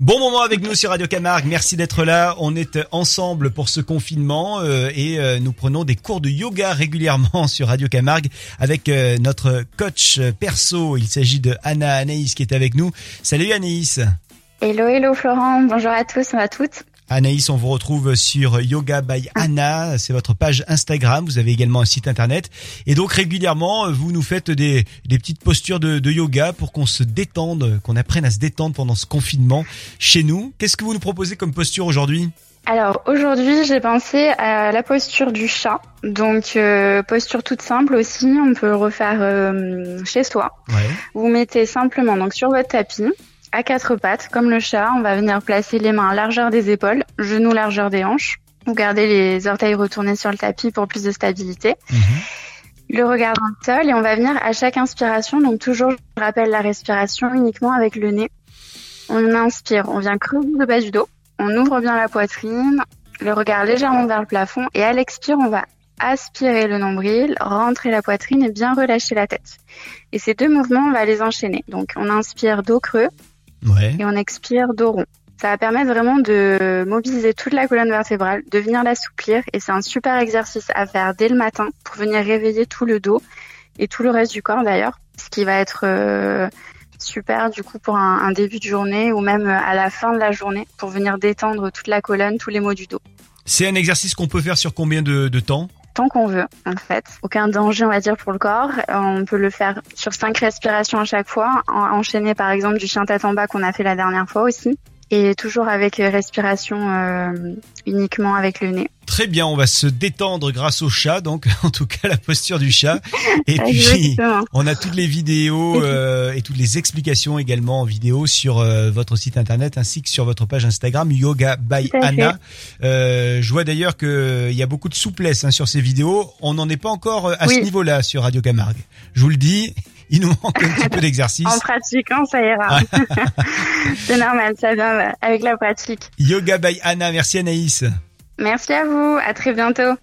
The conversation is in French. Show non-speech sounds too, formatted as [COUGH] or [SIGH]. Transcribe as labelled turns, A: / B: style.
A: Bon moment avec nous sur Radio Camargue. Merci d'être là. On est ensemble pour ce confinement euh, et euh, nous prenons des cours de yoga régulièrement [LAUGHS] sur Radio Camargue avec euh, notre coach perso. Il s'agit de Anna Anaïs qui est avec nous. Salut Anaïs.
B: Hello, hello Florent. Bonjour à tous à toutes.
A: Anaïs, on vous retrouve sur Yoga by Anna, c'est votre page Instagram, vous avez également un site internet. Et donc régulièrement, vous nous faites des, des petites postures de, de yoga pour qu'on se détende, qu'on apprenne à se détendre pendant ce confinement chez nous. Qu'est-ce que vous nous proposez comme posture aujourd'hui?
B: Alors aujourd'hui, j'ai pensé à la posture du chat. Donc euh, posture toute simple aussi, on peut le refaire euh, chez soi.
A: Ouais.
B: Vous mettez simplement donc sur votre tapis, à quatre pattes, comme le chat, on va venir placer les mains à largeur des épaules, genoux largeur des hanches. Vous gardez les orteils retournés sur le tapis pour plus de stabilité.
A: Mhm.
B: Le regard dans le sol et on va venir à chaque inspiration. Donc toujours, je rappelle la respiration uniquement avec le nez. On inspire, on vient creuser le bas du dos. On ouvre bien la poitrine, le regard légèrement vers le plafond et à l'expire, on va aspirer le nombril, rentrer la poitrine et bien relâcher la tête. Et ces deux mouvements, on va les enchaîner. Donc on inspire dos creux
A: Ouais.
B: et on expire dos rond. Ça va permettre vraiment de mobiliser toute la colonne vertébrale, de venir l'assouplir et c'est un super exercice à faire dès le matin pour venir réveiller tout le dos et tout le reste du corps d'ailleurs, ce qui va être euh, super du coup pour un, un début de journée ou même à la fin de la journée pour venir détendre toute la colonne, tous les maux du dos.
A: C'est un exercice qu'on peut faire sur combien de, de temps?
B: Tant qu'on veut, en fait. Aucun danger, on va dire, pour le corps. Euh, On peut le faire sur cinq respirations à chaque fois, en- enchaîné par exemple du chien tête en bas qu'on a fait la dernière fois aussi. Et toujours avec respiration euh, uniquement avec le nez.
A: Très bien, on va se détendre grâce au chat, donc [LAUGHS] en tout cas la posture du chat. Et puis on a toutes les vidéos [LAUGHS] euh, et toutes les explications également en vidéo sur euh, votre site internet ainsi que sur votre page Instagram Yoga by Anna. Euh, je vois d'ailleurs qu'il y a beaucoup de souplesse hein, sur ces vidéos. On n'en est pas encore euh, à ce niveau-là sur Radio Camargue. Je vous le dis, [LAUGHS] il nous manque un petit peu d'exercice.
B: En pratiquant, ça ira. C'est normal, ça vient avec la pratique.
A: Yoga by Anna, merci Anaïs.
B: Merci à vous, à très bientôt.